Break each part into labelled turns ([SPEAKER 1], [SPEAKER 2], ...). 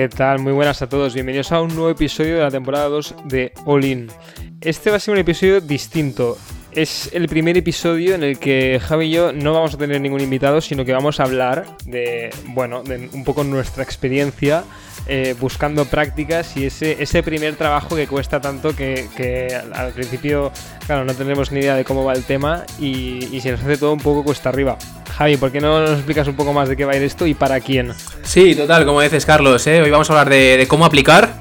[SPEAKER 1] ¿Qué tal? Muy buenas a todos. Bienvenidos a un nuevo episodio de la temporada 2 de All In. Este va a ser un episodio distinto. Es el primer episodio en el que Javi y yo no vamos a tener ningún invitado, sino que vamos a hablar de, bueno, un poco nuestra experiencia eh, buscando prácticas y ese, ese primer trabajo que cuesta tanto que, al principio, claro, no tenemos ni idea de cómo va el tema y, y se nos hace todo un poco cuesta arriba. Javi, ¿por qué no nos explicas un poco más de qué va a ir esto y para quién?
[SPEAKER 2] Sí, total, como dices Carlos, ¿eh? hoy vamos a hablar de, cómo aplicar,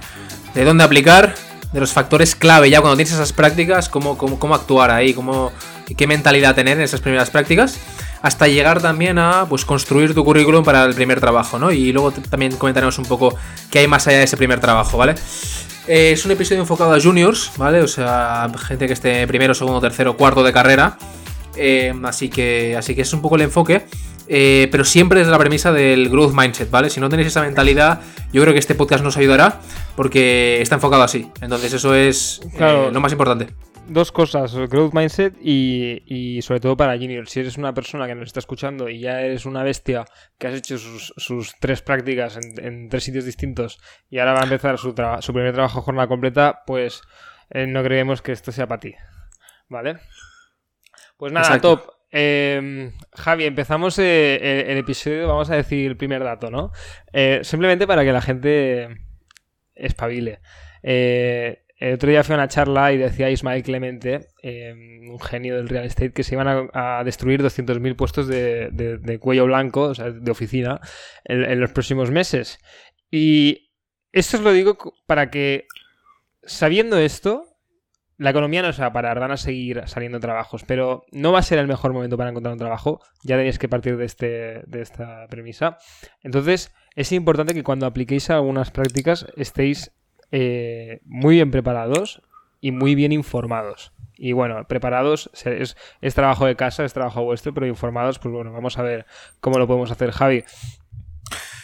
[SPEAKER 2] de dónde aplicar, de los factores clave ya cuando tienes esas prácticas, cómo, cómo, cómo actuar ahí, cómo, qué mentalidad tener en esas primeras prácticas, hasta llegar también a pues, construir tu currículum para el primer trabajo, ¿no? Y luego también comentaremos un poco qué hay más allá de ese primer trabajo, ¿vale? Eh, es un episodio enfocado a juniors, ¿vale? O sea, gente que esté primero, segundo, tercero, cuarto de carrera. Eh, así, que, así que es un poco el enfoque. Eh, pero siempre desde la premisa del growth mindset, ¿vale? Si no tenéis esa mentalidad, yo creo que este podcast nos ayudará porque está enfocado así. Entonces eso es eh, lo más importante.
[SPEAKER 1] Dos cosas, growth mindset y, sobre todo para juniors. Si eres una persona que nos está escuchando y ya eres una bestia que has hecho sus, tres prácticas en, tres sitios distintos y ahora va a empezar su, su primer trabajo jornada completa, pues no creemos que esto sea para ti. ¿Vale? Pues nada, top. Em, Javi, empezamos eh, el, episodio, vamos a decir el primer dato, ¿no? Eh, simplemente para que la gente espabile. Eh, el otro día fui a una charla y decía Ismael Clemente, em, un genio del real estate, que se iban a, destruir 200.000 puestos de, cuello blanco, o sea, de oficina, en los próximos meses. Y esto os lo digo para que, sabiendo esto, la economía no va a parar, van a seguir saliendo trabajos, pero no va a ser el mejor momento para encontrar un trabajo, ya tenéis que partir de, este, de esta premisa. Entonces, es importante que cuando apliquéis algunas prácticas estéis eh, muy bien preparados y muy bien informados. Y bueno, preparados es, trabajo de casa, es trabajo vuestro, pero informados, pues bueno, vamos a ver cómo lo podemos hacer, Javi.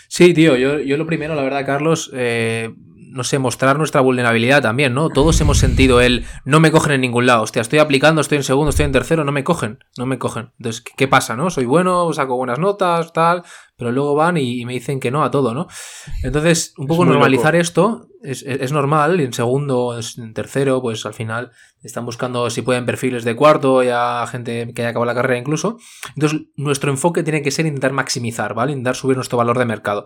[SPEAKER 2] Sí, tío, yo, yo lo primero, la verdad, Carlos, eh, no sé, mostrar nuestra vulnerabilidad también, ¿no? Todos hemos sentido el no me cogen en ningún lado. Hostia, estoy aplicando, estoy en segundo, estoy en tercero, no me cogen, no me cogen. Entonces, ¿qué pasa, no? Soy bueno, saco buenas notas, tal, pero luego van y, me dicen que no a todo, ¿no? Entonces, un poco normalizar esto es, normal, y en segundo, en tercero, pues al final están buscando si pueden perfiles de cuarto, ya gente que haya acabado la carrera incluso. Entonces, nuestro enfoque tiene que ser intentar maximizar, ¿vale? Intentar subir nuestro valor de mercado.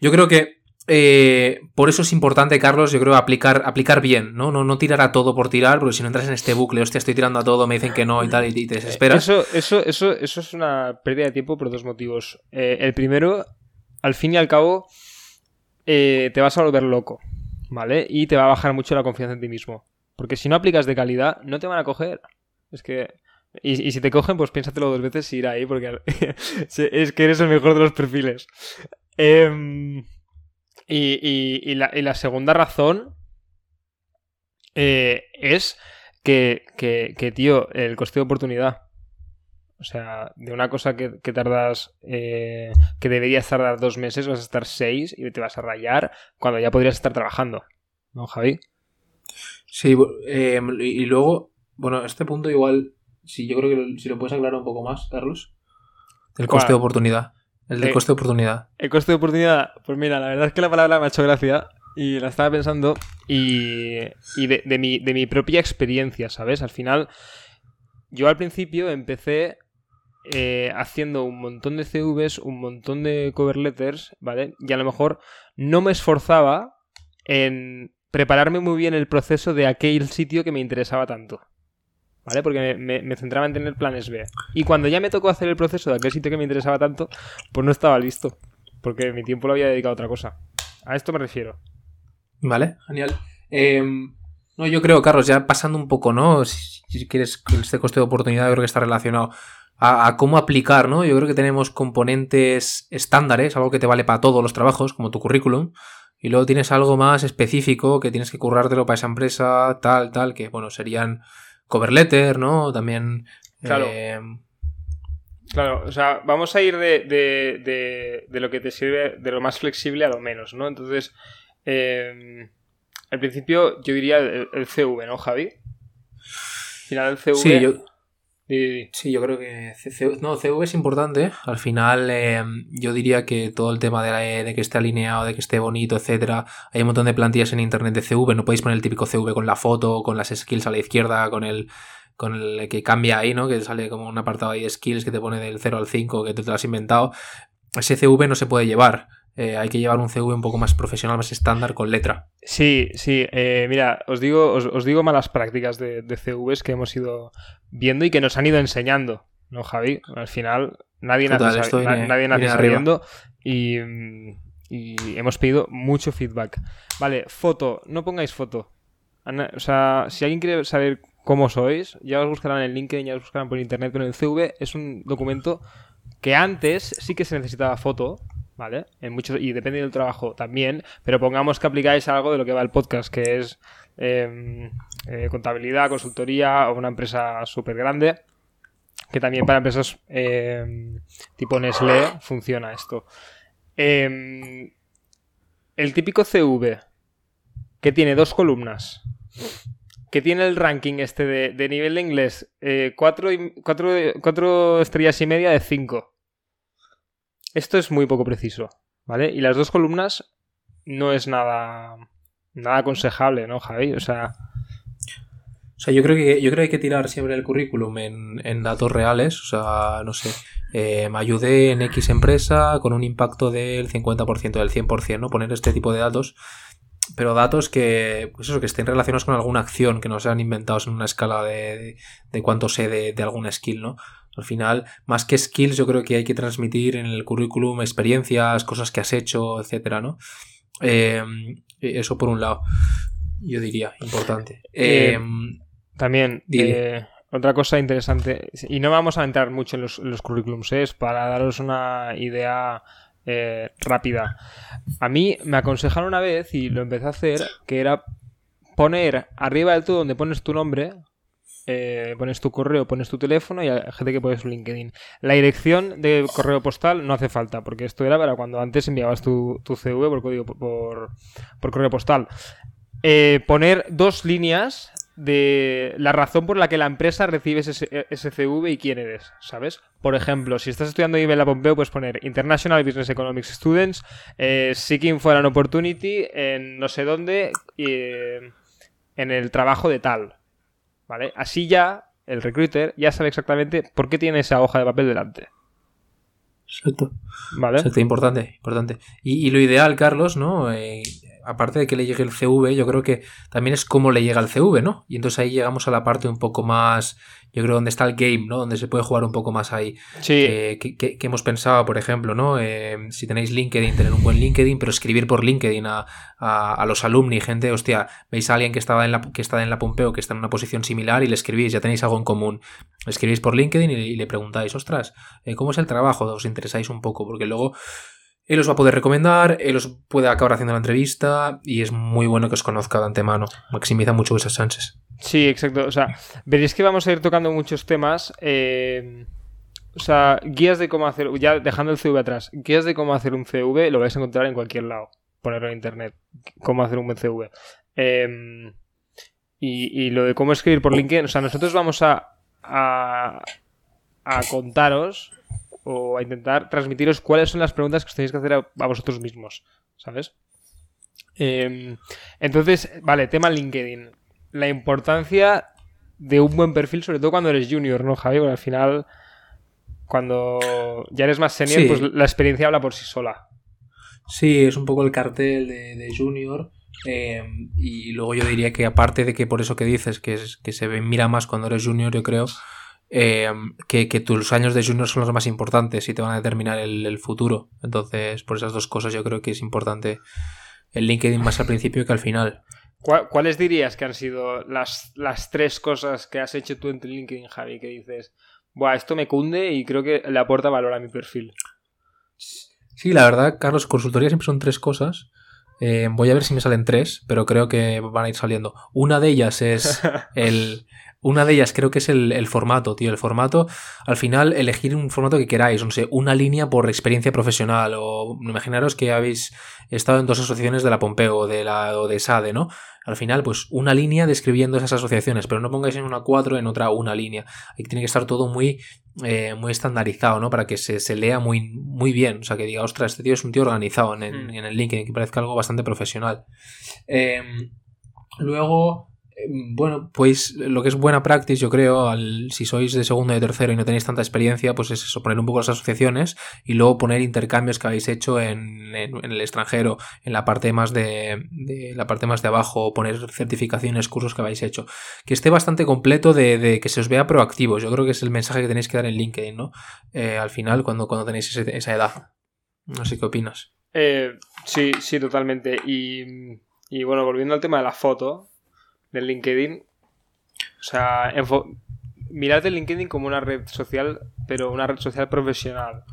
[SPEAKER 2] Yo creo que eh, por eso es importante, Carlos, yo creo, aplicar, aplicar bien, ¿no? ¿no? No tirar a todo por tirar, porque si no entras en este bucle, hostia, estoy tirando a todo, me dicen que no y tal, y te desesperas.
[SPEAKER 1] Eso, eso, eso, eso es una pérdida de tiempo por dos motivos. Eh, el primero, al fin y al cabo, eh, te vas a volver loco, ¿vale? Y te va a bajar mucho la confianza en ti mismo. Porque si no aplicas de calidad, no te van a coger. Es que. Y, si te cogen, pues piénsatelo dos veces y ir ahí, porque es que eres el mejor de los perfiles. Eh. Y, la, segunda razón eh, es que, que, tío, el coste de oportunidad. O sea, de una cosa que, tardas, eh, que deberías tardar dos meses, vas a estar seis y te vas a rayar cuando ya podrías estar trabajando. ¿No, Javi?
[SPEAKER 2] Sí, eh, y luego, bueno, este punto igual, si yo creo que si lo puedes aclarar un poco más, Carlos. El coste de oportunidad. El de coste de oportunidad.
[SPEAKER 1] El coste de oportunidad, pues mira, la verdad es que la palabra me ha hecho gracia y la estaba pensando y, y de, mi, de mi propia experiencia, ¿sabes? Al final, yo al principio empecé eh, haciendo un montón de CVs, un montón de cover letters, ¿vale? Y a lo mejor no me esforzaba en prepararme muy bien el proceso de aquel sitio que me interesaba tanto. ¿Vale? Porque me, centraba en tener planes B. Y cuando ya me tocó hacer el proceso de aquel sitio que me interesaba tanto, pues no estaba listo. Porque mi tiempo lo había dedicado a otra cosa. A esto me refiero.
[SPEAKER 2] Vale, genial. Em, no, yo creo, Carlos, ya pasando un poco, ¿no? Si, quieres, este coste de oportunidad, creo que está relacionado a, cómo aplicar, ¿no? Yo creo que tenemos componentes estándares, algo que te vale para todos los trabajos, como tu currículum. Y luego tienes algo más específico que tienes que currártelo para esa empresa, tal, tal, que, bueno, serían cover letter, ¿no? También...
[SPEAKER 1] Claro. Eh, claro, o sea, vamos a ir de, de, de, lo que te sirve, de lo más flexible a lo menos, ¿no? Entonces, eh, al principio yo diría el, CV, ¿no, Javi? Al final el CV...
[SPEAKER 2] Sí, yo... Sí, yo creo que no, CV es importante. Al final, eh, yo diría que todo el tema de, de, que esté alineado, de que esté bonito, etcétera. Hay un montón de plantillas en internet de CV. No podéis poner el típico CV con la foto, con las skills a la izquierda, con el con el que cambia ahí, ¿no? Que sale como un apartado ahí de skills que te pone del 0 al 5, que te lo has inventado. Ese CV no se puede llevar. Eh, hay que llevar un CV un poco más profesional, más estándar, con letra.
[SPEAKER 1] Sí, sí. Eh, mira, os digo, os, digo malas prácticas de, de, CVs que hemos ido viendo y que nos han ido enseñando, ¿no, Javi? Al final, nadie nace, nadie nace sabiendo y, y, hemos pedido mucho feedback. Vale, foto. No pongáis foto. O sea, si alguien quiere saber cómo sois, ya os buscarán en LinkedIn, ya os buscarán por internet, pero el CV es un documento que antes sí que se necesitaba foto, ¿vale? En muchos, y depende del trabajo también, pero pongamos que aplicáis algo de lo que va el podcast, que es em, eh, contabilidad, consultoría o una empresa súper grande, que también para empresas em, tipo Nestlé funciona esto. Em, el típico CV, que tiene dos columnas, que tiene el ranking este de, nivel de inglés, eh, cuatro, cuatro estrellas y media de cinco. Esto es muy poco preciso, ¿vale? Y las dos columnas no es nada, nada aconsejable, ¿no, Javi? O sea...
[SPEAKER 2] O sea, yo creo que, yo creo que hay que tirar siempre el currículum en, datos reales. O sea, no sé, eh, me ayudé en X empresa con un impacto del 50%, del 100%, ¿no? Poner este tipo de datos. Pero datos que, pues eso, que estén relacionados con alguna acción, que no sean inventados en una escala de, de, cuánto sé de, de algún skill, ¿no? Al final, más que skills, yo creo que hay que transmitir en el currículum experiencias, cosas que has hecho, etcétera, ¿no? Eh, eso por un lado, yo diría, importante.
[SPEAKER 1] Eh, em, también, eh, otra cosa interesante, y no vamos a entrar mucho en los, los currículums, es para daros una idea rápida. A mí me aconsejaron una vez, y lo empecé a hacer, que era poner arriba del todo donde pones tu nombre, eh, pones tu correo, pones tu teléfono y hay gente que pones su LinkedIn. La dirección de correo postal no hace falta, porque esto era para cuando antes enviabas tu, CV por correo postal. Eh, poner dos líneas de la razón por la que la empresa recibe ese, CV y quién eres, ¿sabes? Por ejemplo, si estás estudiando nivel Pompeo, puedes poner International Business Economics Students, eh, Seeking for an Opportunity en no sé dónde, en el trabajo de tal, ¿Vale? Así ya el recruiter ya sabe exactamente por qué tiene esa hoja de papel delante.
[SPEAKER 2] Exacto. ¿Vale? Exacto, importante, importante. Y, lo ideal, Carlos, ¿no? Eh, aparte de que le llegue el CV, yo creo que también es cómo le llega el CV, ¿no? Y entonces ahí llegamos a la parte un poco más yo creo donde está el game, ¿no? Donde se puede jugar un poco más ahí. Sí. que, hemos pensado, por ejemplo, ¿no? Eh, si tenéis LinkedIn, tener un buen LinkedIn, pero escribir por LinkedIn a, a, los alumni, gente, hostia, veis a alguien que estaba en la, que está en la Pompeo, que está en una posición similar y le escribís, ya tenéis algo en común. escribís por LinkedIn y, le preguntáis, ostras, eh, ¿cómo es el trabajo? Os interesáis un poco, porque luego él os va a poder recomendar, él os puede acabar haciendo la entrevista y es muy bueno que os conozca de antemano. Maximiza mucho esas chances.
[SPEAKER 1] Sí, exacto. O sea, veréis que vamos a ir tocando muchos temas. Eh, o sea, guías de cómo hacer, ya dejando el CV atrás, guías de cómo hacer un CV lo vais a encontrar en cualquier lado. Ponerlo en internet. Cómo hacer un buen CV. Em, y, lo de cómo escribir por LinkedIn. O sea, nosotros vamos a, a, a contaros o a intentar transmitiros cuáles son las preguntas que os tenéis que hacer a, vosotros mismos, ¿sabes? Em, entonces, vale, tema LinkedIn. La importancia de un buen perfil, sobre todo cuando eres junior, ¿no, Javi? Porque al final, cuando ya eres más senior, pues la experiencia habla por sí sola.
[SPEAKER 2] Sí, es un poco el cartel de, junior. Em, y luego yo diría que aparte de que por eso que dices, que, es, que se mira más cuando eres junior, yo creo eh, que, tus años de junior son los más importantes y te van a determinar el, futuro. Entonces, por esas dos cosas yo creo que es importante el LinkedIn más al principio que al final.
[SPEAKER 1] ¿Cuáles dirías que han sido las, las tres cosas que has hecho tú en tu LinkedIn, Javi, que dices, Buah, esto me cunde y creo que le aporta valor a mi perfil?
[SPEAKER 2] Sí, la verdad, Carlos, consultoría siempre son tres cosas. Eh, voy a ver si me salen tres, pero creo que van a ir saliendo. Una de ellas es el, Una de ellas creo que es el, formato, tío. El formato, al final, elegir un formato que queráis, no sé, una línea por experiencia profesional. O imaginaros que habéis estado en dos asociaciones de la Pompeo o de la o de SADE, ¿no? Al final, pues una línea describiendo esas asociaciones, pero no pongáis en una cuatro, en otra una línea. Ahí tiene que estar todo muy, eh, muy estandarizado, ¿no? Para que se, lea muy, muy bien. O sea, que diga, ostras, este tío es un tío organizado en, el, en el LinkedIn, que parezca algo bastante profesional. Em, luego, bueno, pues lo que es buena práctica, yo creo, al, si sois de segundo y de tercero y no tenéis tanta experiencia, pues es eso, poner un poco las asociaciones y luego poner intercambios que habéis hecho en, el extranjero, en la parte más de, la parte más de abajo, poner certificaciones, cursos que habéis hecho. Que esté bastante completo de, que se os vea proactivos. Yo creo que es el mensaje que tenéis que dar en LinkedIn, ¿no? Eh, al final, cuando, cuando tenéis esa edad. No sé qué opinas.
[SPEAKER 1] Eh, sí, sí, totalmente. Y, y bueno, volviendo al tema de la foto, del LinkedIn. O sea, mirad el LinkedIn como una red social, pero una red social profesional.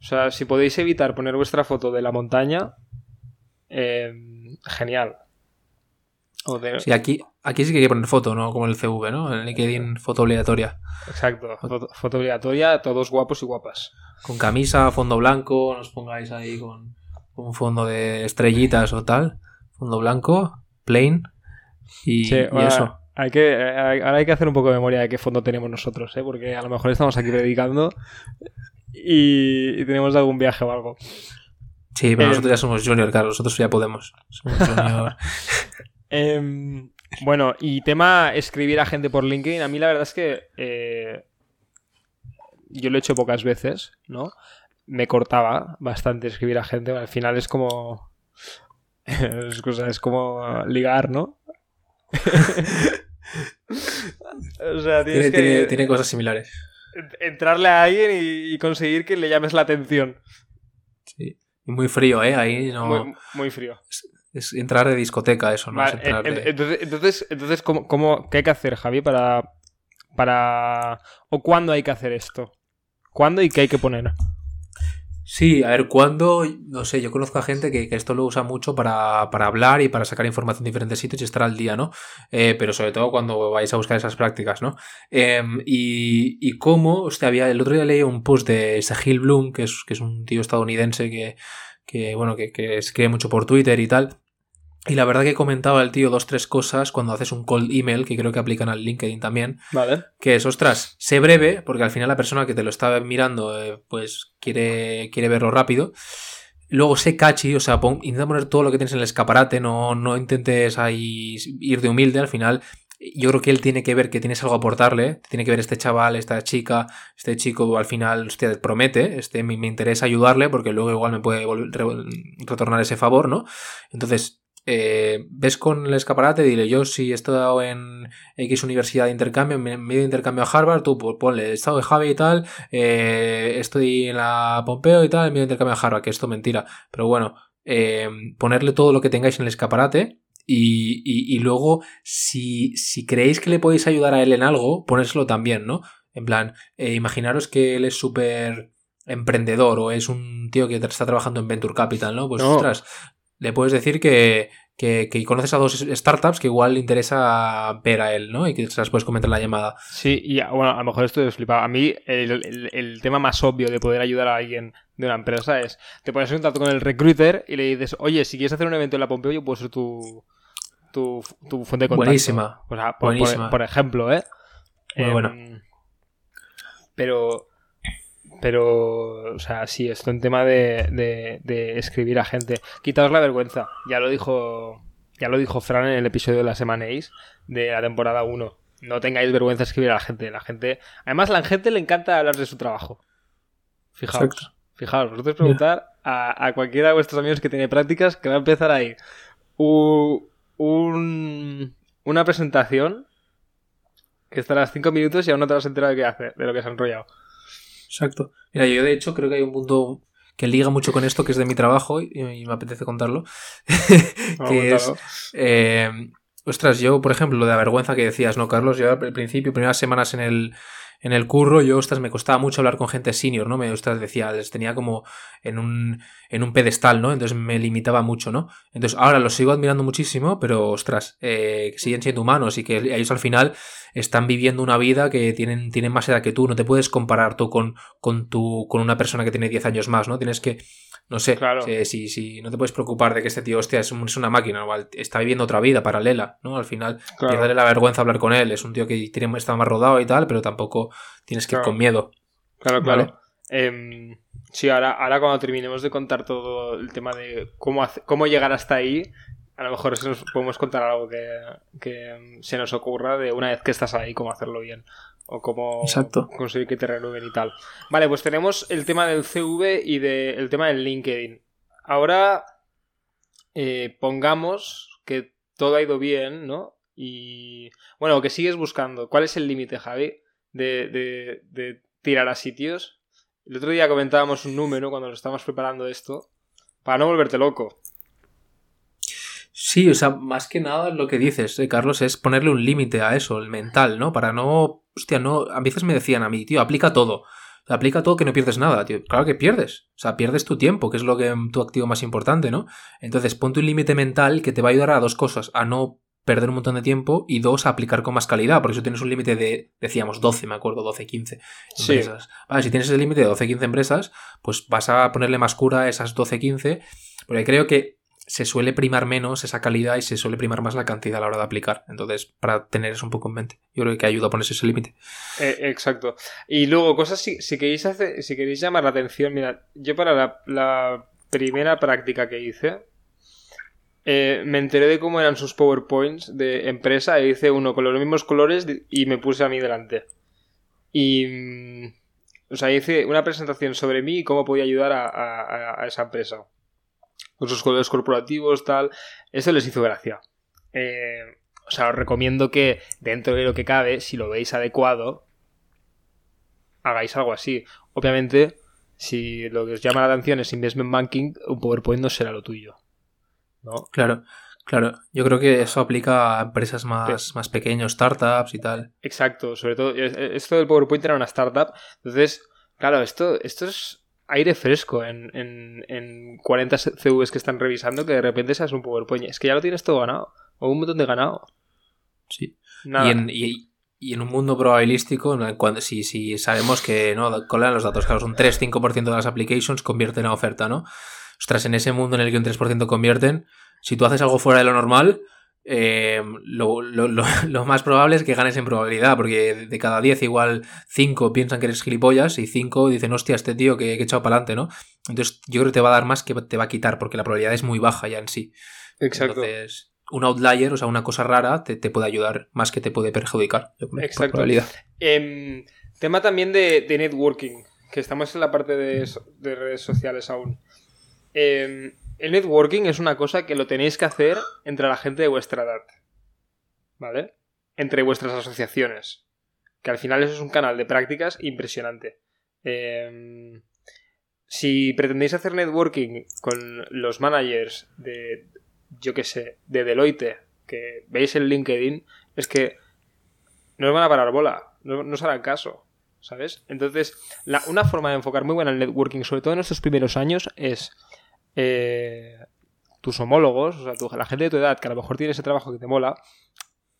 [SPEAKER 1] O sea, si podéis evitar poner vuestra foto de la montaña, eh, genial.
[SPEAKER 2] Sí, aquí, aquí sí que hay que poner foto, ¿no? Como el CV, ¿no? En LinkedIn, foto obligatoria.
[SPEAKER 1] Exacto, foto, obligatoria, todos guapos y guapas.
[SPEAKER 2] Con camisa, fondo blanco, nos pongáis ahí con un fondo de estrellitas o tal. Fondo blanco, plain, y, eso.
[SPEAKER 1] Hay que, ahora hay que hacer un poco de memoria de qué fondo tenemos nosotros, ¿eh? porque a lo mejor estamos aquí predicando y, tenemos algún viaje o algo.
[SPEAKER 2] Sí, pero nosotros ya somos junior, Carlos, nosotros ya podemos. Somos junior.
[SPEAKER 1] Em, bueno, y tema escribir a gente por LinkedIn, a mí la verdad es que eh, yo lo he hecho pocas veces, ¿no? Me cortaba bastante escribir a gente, al final es como... es, es como ligar, ¿no?
[SPEAKER 2] o sea, tiene, que... tiene, cosas similares.
[SPEAKER 1] Entrarle a alguien y, conseguir que le llames la atención.
[SPEAKER 2] Sí. Y muy frío, ¿eh? Ahí no...
[SPEAKER 1] Muy, frío.
[SPEAKER 2] Es, entrar de discoteca eso, ¿no?
[SPEAKER 1] Entonces, entonces, entonces ¿cómo, ¿cómo, qué hay que hacer, Javi, para... para... o cuándo hay que hacer esto? ¿Cuándo y qué hay que poner?
[SPEAKER 2] Sí, a ver, cuando, no sé, yo conozco a gente que, esto lo usa mucho para, hablar y para sacar información de diferentes sitios y estar al día, ¿no? Eh, pero sobre todo cuando vais a buscar esas prácticas, ¿no? Em, y, y cómo, hostia, había, el otro día leí un post de Sahil Bloom, que es, que es un tío estadounidense que, que bueno, que, que escribe mucho por Twitter y tal, y la verdad que comentaba el tío dos, tres cosas cuando haces un cold email, que creo que aplican al LinkedIn también.
[SPEAKER 1] Vale.
[SPEAKER 2] Que es, ostras, sé breve, porque al final la persona que te lo está mirando, eh, pues quiere, quiere verlo rápido. Luego sé catchy, o sea, intenta poner todo lo que tienes en el escaparate, no, no intentes ahí ir de humilde, al final yo creo que él tiene que ver que tienes algo a aportarle, tiene que ver este chaval, esta chica, este chico al final usted promete, este me, me, interesa ayudarle porque luego igual me puede retornar ese favor, ¿no? Entonces, eh, ves con el escaparate, dile yo si he estado en X universidad de intercambio, me medio de intercambio a Harvard, tú pues, ponle, he estado en Javi y tal, eh, estoy en la Pompeo y tal, medio de intercambio a Harvard, que esto es mentira, pero bueno, eh, ponerle todo lo que tengáis en el escaparate y, luego si, si, creéis que le podéis ayudar a él en algo, ponérselo también, ¿no? En plan, imaginaros que él es súper emprendedor o es un tío que está trabajando en Venture Capital, ¿no? Pues ostras, le puedes decir que, conoces a dos startups que igual le interesa ver a él, ¿no? Y que se las puedes comentar en la llamada.
[SPEAKER 1] Sí, y bueno, a lo mejor esto es flipado. A mí el, tema más obvio de poder ayudar a alguien de una empresa es, te pones en contacto con el recruiter y le dices, oye, si quieres hacer un evento en la Pompeo, yo puedo ser tu, tu, fuente de contacto.
[SPEAKER 2] Buenísima.
[SPEAKER 1] por, Por, ejemplo, ¿eh?
[SPEAKER 2] Muy bueno. Em,
[SPEAKER 1] pero pero, o sea, sí, esto en tema de, de, escribir a gente. Quitaos la vergüenza. Ya lo dijo ya lo dijo Fran en el episodio de la semana de la temporada 1. No tengáis vergüenza de escribir a la gente. La gente. Además, a la gente le encanta hablar de su trabajo. Fijaos. Fijaos, vosotros preguntar a, a, cualquiera de vuestros amigos que tiene prácticas que va a empezar ahí un, una presentación que estarás 5 minutos y aún no te vas a enterar de qué hacer, de lo que se ha enrollado.
[SPEAKER 2] Exacto. Mira, yo de hecho creo que hay un punto que liga mucho con esto, que es de mi trabajo, y, me apetece contarlo. que es. Eh, ostras, yo, por ejemplo, lo de la vergüenza que decías, ¿no, Carlos? Yo al principio, primeras semanas en el, en el curro, yo, ostras, me costaba mucho hablar con gente senior, ¿no? Me, ostras, decía, les tenía como en un, en un pedestal, ¿no? Entonces me limitaba mucho, ¿no? Entonces ahora los sigo admirando muchísimo, pero, ostras, eh, siguen siendo humanos y que ellos al final están viviendo una vida que tienen, tienen más edad que tú, no te puedes comparar tú con, con, tu, con una persona que tiene 10 años más, ¿no? Tienes que, no sé,
[SPEAKER 1] Claro.
[SPEAKER 2] si, si no te puedes preocupar de que este tío, hostia, es, un- es una máquina, igual está viviendo otra vida paralela, ¿no? Al final,
[SPEAKER 1] Claro.
[SPEAKER 2] piérdale la vergüenza hablar con él, es un tío que tiene, está más rodado y tal, pero tampoco tienes que ir con miedo.
[SPEAKER 1] Claro,
[SPEAKER 2] Vale.
[SPEAKER 1] claro. Em, sí, ahora, ahora cuando terminemos de contar todo el tema de cómo, hace- cómo llegar hasta ahí, a lo mejor nos podemos contar algo que, que se nos ocurra de una vez que estás ahí, cómo hacerlo bien. O cómo
[SPEAKER 2] Exacto.
[SPEAKER 1] conseguir que te renueven y tal. Vale, pues tenemos el tema del CV y de- el tema del LinkedIn. Ahora eh, pongamos que todo ha ido bien, ¿no? Y bueno, que sigues buscando. ¿Cuál es el límite, Javi, de, de- de tirar a sitios? El otro día comentábamos un número cuando lo estábamos preparando esto, para no volverte loco.
[SPEAKER 2] Sí, o sea, más que nada lo que dices, eh, Carlos, es ponerle un límite a eso, el mental, ¿no? Para no. Hostia, no. A veces me decían a mí, tío, aplica todo. Aplica todo que no pierdes nada, tío. Claro que pierdes. O sea, pierdes tu tiempo, que es lo que tu activo más importante, ¿no? Entonces, ponte un límite mental que te va a ayudar a dos cosas: a no perder un montón de tiempo y dos, a aplicar con más calidad. Porque si tienes un límite de, decíamos, 12, me acuerdo, 12, 15
[SPEAKER 1] Sí.
[SPEAKER 2] empresas. Vale, si tienes ese límite de 12, 15 empresas, pues vas a ponerle más cura a esas 12, 15, porque creo que se suele primar menos esa calidad y se suele primar más la cantidad a la hora de aplicar. Entonces, para tener eso un poco en mente, yo creo que ayuda a ponerse ese límite.
[SPEAKER 1] Eh, exacto. Y luego, cosas si, si queréis hacer, si queréis llamar la atención, mira, yo para la, primera práctica que hice, eh, me enteré de cómo eran sus PowerPoints de empresa e hice uno con los mismos colores y me puse a mí delante. Y. mm, O sea, hice una presentación sobre mí y cómo podía ayudar a- a esa empresa. Sus colores corporativos, tal. Eso les hizo gracia. Eh, o sea, os recomiendo que dentro de lo que cabe, si lo veis adecuado, hagáis algo así. Obviamente, si lo que os llama la atención es investment banking, un PowerPoint no será lo tuyo. ¿No?
[SPEAKER 2] Claro, claro. Yo creo que eso aplica a empresas más, más pequeños, startups y tal.
[SPEAKER 1] Exacto, sobre todo, eh, esto del PowerPoint era una startup, entonces, claro, esto, esto es aire fresco en, en, en 40 CVs que están revisando que de repente seas un PowerPoint. Es que ya lo tienes todo ganado, o un montón de ganado.
[SPEAKER 2] Sí.
[SPEAKER 1] Nada.
[SPEAKER 2] Y en, y, y en un mundo probabilístico, cuando, si, si sabemos que no colan los datos, claro, un 3-5% de las applications convierten a oferta, ¿no? Ostras, en ese mundo en el que un 3% convierten, si tú haces algo fuera de lo normal, eh, lo, lo, lo, lo, más probable es que ganes en probabilidad, porque de cada 10 igual 5 piensan que eres gilipollas y 5 dicen, hostia, este tío que, que he echado para adelante, ¿no? Entonces yo creo que te va a dar más que te va a quitar, porque la probabilidad es muy baja ya en sí.
[SPEAKER 1] Exacto.
[SPEAKER 2] Entonces, un outlier, o sea, una cosa rara, te, te puede ayudar más que te puede perjudicar.
[SPEAKER 1] Exacto.
[SPEAKER 2] probabilidad.
[SPEAKER 1] Eh, tema también de, de, networking, que estamos en la parte de, de redes sociales aún. Eh, el networking es una cosa que lo tenéis que hacer entre la gente de vuestra edad. ¿Vale? Entre vuestras asociaciones. Que al final eso es un canal de prácticas impresionante. Eh, si pretendéis hacer networking con los managers de, yo qué sé, de Deloitte, que veis en LinkedIn, es que no os van a parar bola, no, os harán caso, ¿sabes? Entonces, una forma de enfocar muy buena el networking, sobre todo en estos primeros años, es eh, tus homólogos, o sea, tu, la gente de tu edad que a lo mejor tiene ese trabajo que te mola,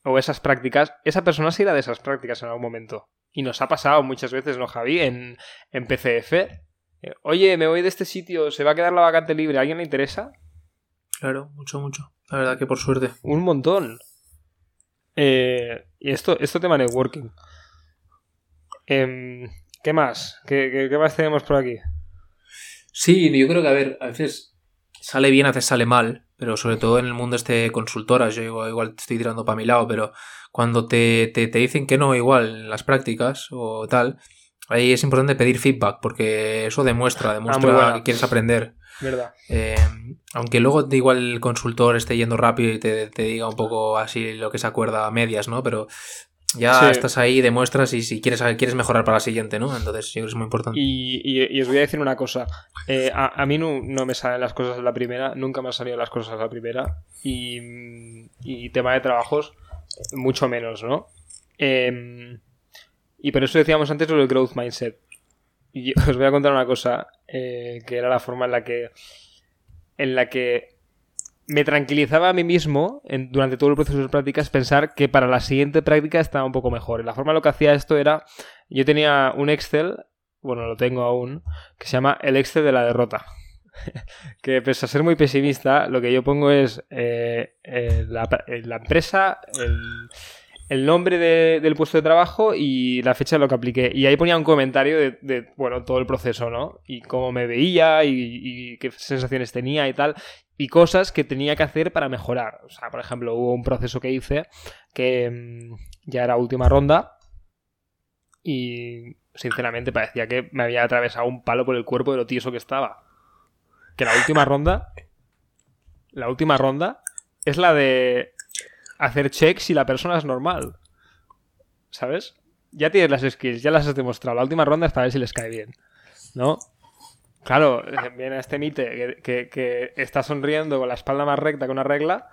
[SPEAKER 1] o esas prácticas, esa persona se irá de esas prácticas en algún momento. Y nos ha pasado muchas veces, ¿no, Javi? En, en PCF. Eh, Oye, me voy de este sitio, se va a quedar la vacante libre, ¿a alguien le interesa?
[SPEAKER 2] Claro, mucho, mucho. La verdad que por suerte.
[SPEAKER 1] Un montón. Eh, y esto, esto tema networking. Eh, ¿Qué más? ¿Qué, ¿Qué, qué, más tenemos por aquí?
[SPEAKER 2] Sí, yo creo que, a ver, a veces sale bien, a veces sale mal, pero sobre todo en el mundo este de consultoras, yo igual, igual estoy tirando para mi lado, pero cuando te, te, te, dicen que no, igual en las prácticas o tal, ahí es importante pedir feedback, porque eso demuestra, demuestra ah, que quieres aprender.
[SPEAKER 1] ¿Verdad?
[SPEAKER 2] Eh, aunque luego igual el consultor esté yendo rápido y te, te, diga un poco así lo que se acuerda a medias, ¿no? Pero ya sí. estás ahí, demuestras y si quieres, quieres mejorar para la siguiente, ¿no? Entonces yo creo que es muy importante.
[SPEAKER 1] Y, y, y os voy a decir una cosa. Eh, a, a, mí no, no, me salen las cosas a la primera, nunca me han salido las cosas a la primera. Y, y tema de trabajos, mucho menos, ¿no? Eh, Y por eso decíamos antes lo del growth mindset. Y os voy a contar una cosa, eh, que era la forma en la que, en la que me tranquilizaba a mí mismo durante todo el proceso de prácticas pensar que para la siguiente práctica estaba un poco mejor. La forma en la que hacía esto era, yo tenía un Excel, bueno, lo tengo aún, que se llama el Excel de la derrota. que pese a ser muy pesimista, lo que yo pongo es eh, eh, la, la, empresa, el, el nombre del puesto de trabajo y la fecha de lo que apliqué. Y ahí ponía un comentario de, bueno, todo el proceso, ¿no? Y cómo me veía y, qué sensaciones tenía y tal. Y cosas que tenía que hacer para mejorar. O sea, por ejemplo, hubo un proceso que hice que mm, ya era última ronda y sinceramente parecía que me había atravesado un palo por el cuerpo de lo tieso que estaba. Que la última ronda... La última ronda es la de hacer check si la persona es normal. ¿Sabes? Ya tienes las skills, ya las has demostrado. La última ronda es para ver si les cae bien. ¿No? Claro, viene este mite que, está sonriendo con la espalda más recta que una regla.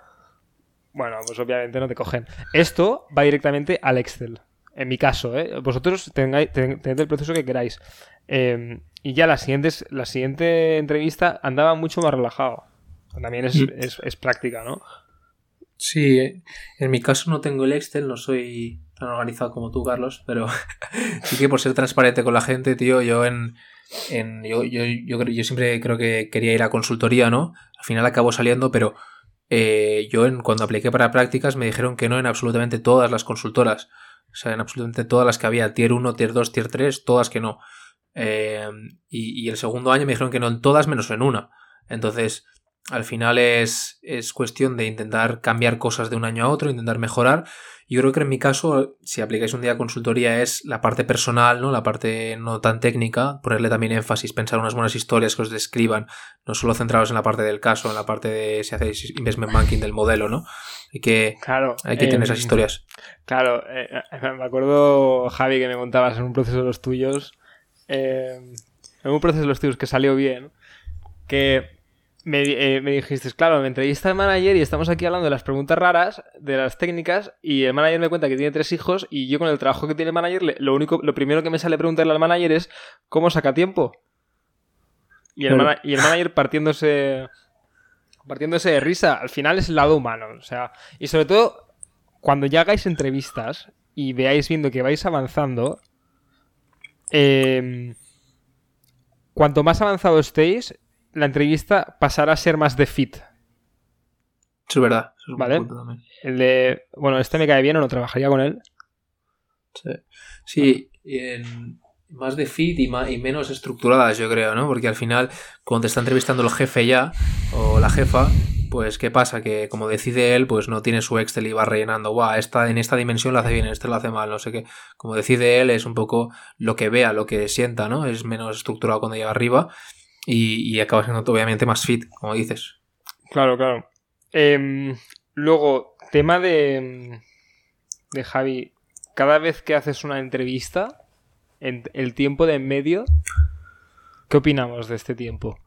[SPEAKER 1] Bueno, pues obviamente no te cogen. Esto va directamente al Excel. En mi caso, ¿eh? Vosotros tengáis, tened el proceso que queráis. Em, y ya la siguiente, la siguiente entrevista andaba mucho más relajado. También es, mm. es, es práctica, ¿no?
[SPEAKER 2] Sí, eh, en mi caso no tengo el Excel, no soy tan organizado como tú, Carlos, pero sí que por ser transparente con la gente, tío, yo en, en yo, yo, yo, yo, siempre creo que quería ir a consultoría, ¿no? Al final acabo saliendo, pero eh, yo en, cuando apliqué para prácticas me dijeron que no en absolutamente todas las consultoras. O sea, en absolutamente todas las que había, tier 1, tier 2, tier 3, todas que no. Eh, y, y el segundo año me dijeron que no en todas menos en una. Entonces, al final es, es, cuestión de intentar cambiar cosas de un año a otro, intentar mejorar. Yo creo que en mi caso, si aplicáis un día consultoría, es la parte personal, ¿no? La parte no tan técnica, ponerle también énfasis, pensar unas buenas historias que os describan, no solo centraros en la parte del caso, en la parte de si hacéis investment banking del modelo, ¿no? Hay que, claro, hay que tener esas em, historias.
[SPEAKER 1] Claro, eh, eh, me acuerdo, Javi, que me contabas en un proceso de los tuyos, em, en un proceso de los tuyos que salió bien, que eh, me, dijiste, claro, me entrevista el manager y estamos aquí hablando de las preguntas raras, de las técnicas, y el manager me cuenta que tiene tres hijos y yo con el trabajo que tiene el manager, lo único, lo primero que me sale preguntarle al manager es ¿cómo saca tiempo? Y el, y el manager partiéndose partiéndose de risa, al final es el lado humano, o sea, y sobre todo cuando ya hagáis entrevistas y veáis viendo que vais avanzando, eh, cuanto más avanzado estéis, la entrevista pasará a ser más de fit. Eso
[SPEAKER 2] es verdad.
[SPEAKER 1] ¿Vale? El de. Bueno, este me cae bien o no trabajaría con él.
[SPEAKER 2] Sí. más de fit y, más, y menos estructuradas, yo creo, ¿no? Porque al final, cuando te está entrevistando el jefe ya, o la jefa, pues ¿qué pasa? Que como decide él, pues no tiene su Excel y va rellenando, guau, esta, en esta dimensión lo hace bien, en esta lo hace mal, no sé qué. Como decide él, es un poco lo que vea, lo que sienta, ¿no? Es menos estructurado cuando llega arriba y, y acaba siendo obviamente más fit, como dices.
[SPEAKER 1] Claro, claro. Em, luego, tema de, de Javi. Cada vez que haces una entrevista, en el tiempo de en medio, ¿qué opinamos de este tiempo?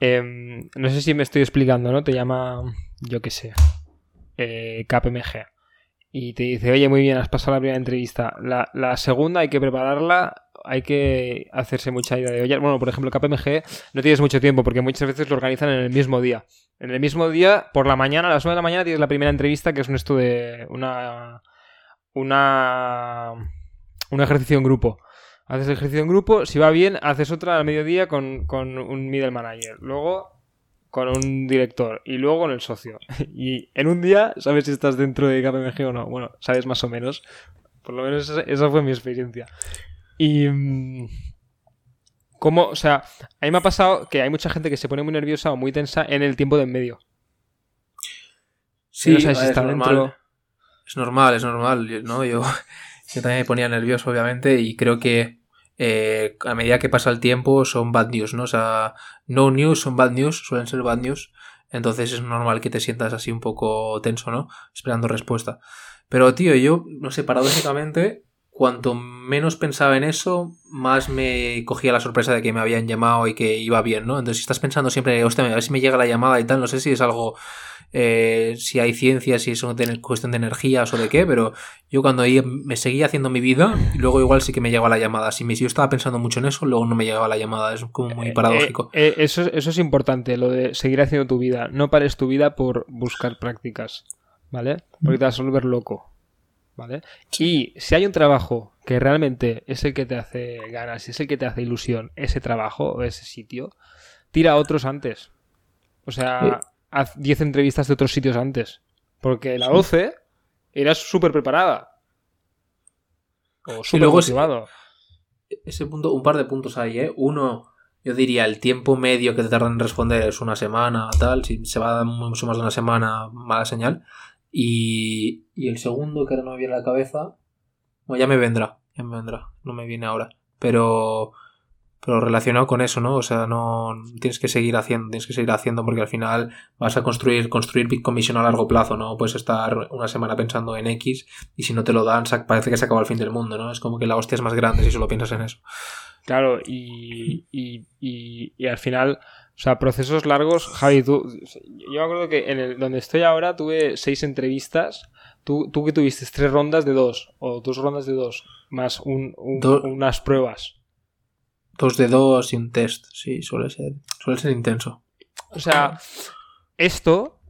[SPEAKER 1] Em, no sé si me estoy explicando, ¿no? Te llama, yo qué sé, eh, KPMG. Y te dice, oye, muy bien, has pasado la primera entrevista. La, la segunda hay que prepararla hay que hacerse mucha idea de olla. Bueno, por ejemplo, KPMG no tienes mucho tiempo porque muchas veces lo organizan en el mismo día. En el mismo día, por la mañana, a las 9 de la mañana, tienes la primera entrevista que es un esto de una. una. un ejercicio en grupo. Haces el ejercicio en grupo, si va bien, haces otra al mediodía con, con un middle manager. Luego con un director y luego con el socio. Y en un día sabes si estás dentro de KPMG o no. Bueno, sabes más o menos. Por lo menos esa fue mi experiencia. Y... Mm, ¿Cómo? O sea, a mí me ha pasado que hay mucha gente que se pone muy nerviosa o muy tensa en el tiempo de en medio.
[SPEAKER 2] Sí, es, normal. es normal, es normal, ¿no? Yo, yo también me ponía nervioso, obviamente, y creo que eh, a medida que pasa el tiempo son bad news, ¿no? O sea, no news son bad news, suelen ser bad news. Entonces es normal que te sientas así un poco tenso, ¿no? Esperando respuesta. Pero, tío, yo, no sé, paradójicamente, cuanto menos pensaba en eso, más me cogía la sorpresa de que me habían llamado y que iba bien, ¿no? Entonces, si estás pensando siempre, hostia, a ver si me llega la llamada y tal, no sé si es algo eh, si hay ciencia, si es una cuestión de energías o de qué, pero yo cuando me seguía haciendo mi vida, luego igual sí que me llegaba la llamada. Si yo estaba pensando mucho en eso, luego no me llegaba la llamada. Es como muy eh, paradójico.
[SPEAKER 1] Eh, eso, eso es importante, lo de seguir haciendo tu vida. No pares tu vida por buscar prácticas, ¿vale? Porque te vas a volver loco. ¿Vale? Y si hay un trabajo que realmente es el que te hace ganas, es el que te hace ilusión, ese trabajo o ese sitio, tira a otros antes. O sea, haz 10 entrevistas de otros sitios antes. Porque la 12 eras súper preparada.
[SPEAKER 2] O súper motivado. Ese, punto, un par de puntos ahí, ¿eh? Uno, yo diría, el tiempo medio que te tardan en responder es una semana, tal. Si se va a dar mucho más de una semana, mala señal. Y, y el segundo, que ahora no me viene a la cabeza, bueno, ya me vendrá, ya me vendrá, no me viene ahora. Pero pero relacionado con eso, ¿no? O sea, no tienes que seguir haciendo, tienes que seguir haciendo porque al final vas a construir, construir a largo plazo, ¿no? Puedes estar una semana pensando en X y si no te lo dan, parece que se acaba el fin del mundo, ¿no? Es como que la hostia es más grande si solo piensas en eso.
[SPEAKER 1] Claro, y, y, y, y al final, o sea, procesos largos, Javi, tú, yo me acuerdo que en el, donde estoy ahora tuve seis entrevistas, tú, tú que tuviste tres rondas de dos, o dos rondas de dos, más un, unas pruebas.
[SPEAKER 2] Dos de dos y un test, sí, suele ser, suele ser intenso.
[SPEAKER 1] O sea, esto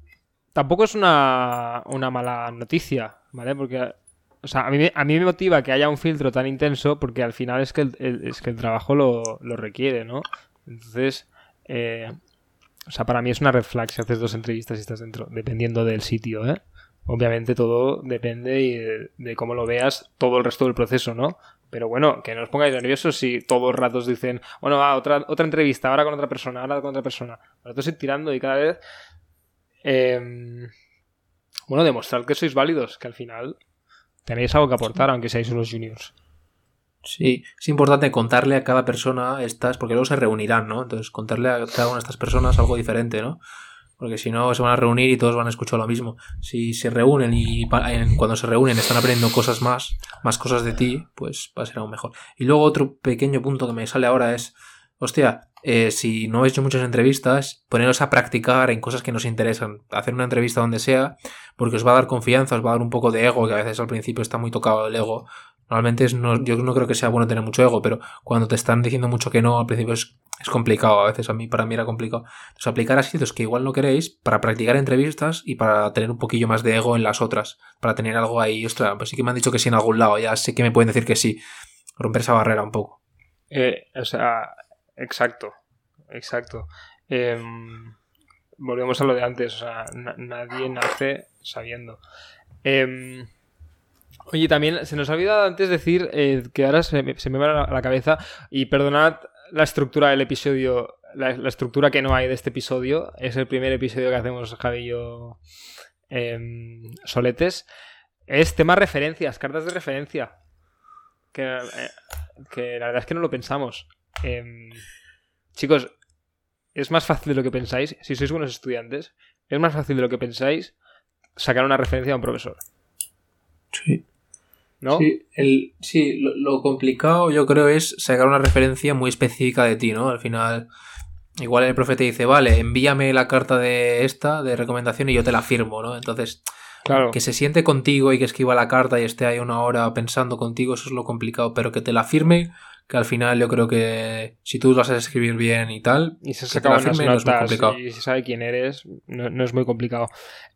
[SPEAKER 1] tampoco es una, una mala noticia, ¿vale? Porque, o sea, a mí, a mí me motiva que haya un filtro tan intenso porque al final es que el, es que el trabajo lo, lo requiere, ¿no? Entonces, eh, o sea, para mí es una red flag si haces dos entrevistas y estás dentro, dependiendo del sitio, ¿eh? Obviamente todo depende de, cómo lo veas todo el resto del proceso, ¿no? Pero bueno, que no os pongáis nerviosos si todos los ratos dicen, bueno, va, otra, otra entrevista, ahora con otra persona, ahora con otra persona. Vosotros ir tirando y cada vez. Em, bueno, demostrar que sois válidos, que al final tenéis algo que aportar, aunque seáis unos juniors.
[SPEAKER 2] Sí, es importante contarle a cada persona estas, porque luego se reunirán, ¿no? Entonces, contarle a cada una de estas personas algo diferente, ¿no? porque si no se van a reunir y todos van a escuchar lo mismo. Si se reúnen y cuando se reúnen están aprendiendo cosas más, más cosas de ti, pues va a ser aún mejor. Y luego otro pequeño punto que me sale ahora es, hostia, eh, si no habéis hecho muchas entrevistas, poneros a practicar en cosas que nos interesan. Hacer una entrevista donde sea, porque os va a dar confianza, os va a dar un poco de ego, que a veces al principio está muy tocado el ego. Normalmente es yo no creo que sea bueno tener mucho ego, pero cuando te están diciendo mucho que no, al principio es es complicado a veces, a mí para mí era complicado. Entonces aplicar a sitios que igual no queréis para practicar entrevistas y para tener un poquillo más de ego en las otras, para tener algo ahí, ostras, pues sí que me han dicho que sí en algún lado, ya sé que me pueden decir que sí, romper esa barrera un poco.
[SPEAKER 1] Eh, o sea, exacto, exacto. Em, volvemos a lo de antes, o sea, nadie nace sabiendo. Em, oye, también se nos ha olvidado antes decir eh, que ahora se me, se me va a la cabeza y perdonad la estructura del episodio, la, estructura que no hay de este episodio, es el primer episodio que hacemos Javi em, soletes, es tema referencias, cartas de referencia. Que, eh, que la verdad es que no lo pensamos. Em, chicos, es más fácil de lo que pensáis, si sois buenos estudiantes, es más fácil de lo que pensáis sacar una referencia a un profesor.
[SPEAKER 2] Sí. ¿no? Sí, el, sí lo, complicado yo creo es sacar una referencia muy específica de ti, ¿no? Al final, igual el profe te dice, vale, envíame la carta de esta, de recomendación, y yo te la firmo, ¿no? Entonces, claro. que se siente contigo y que escriba la carta y esté ahí una hora pensando contigo, eso es lo complicado, pero que te la firme, que al final yo creo que si tú vas a escribir bien y tal,
[SPEAKER 1] y se saca la firme, no es muy complicado. y si sabe quién eres, no, no es muy complicado.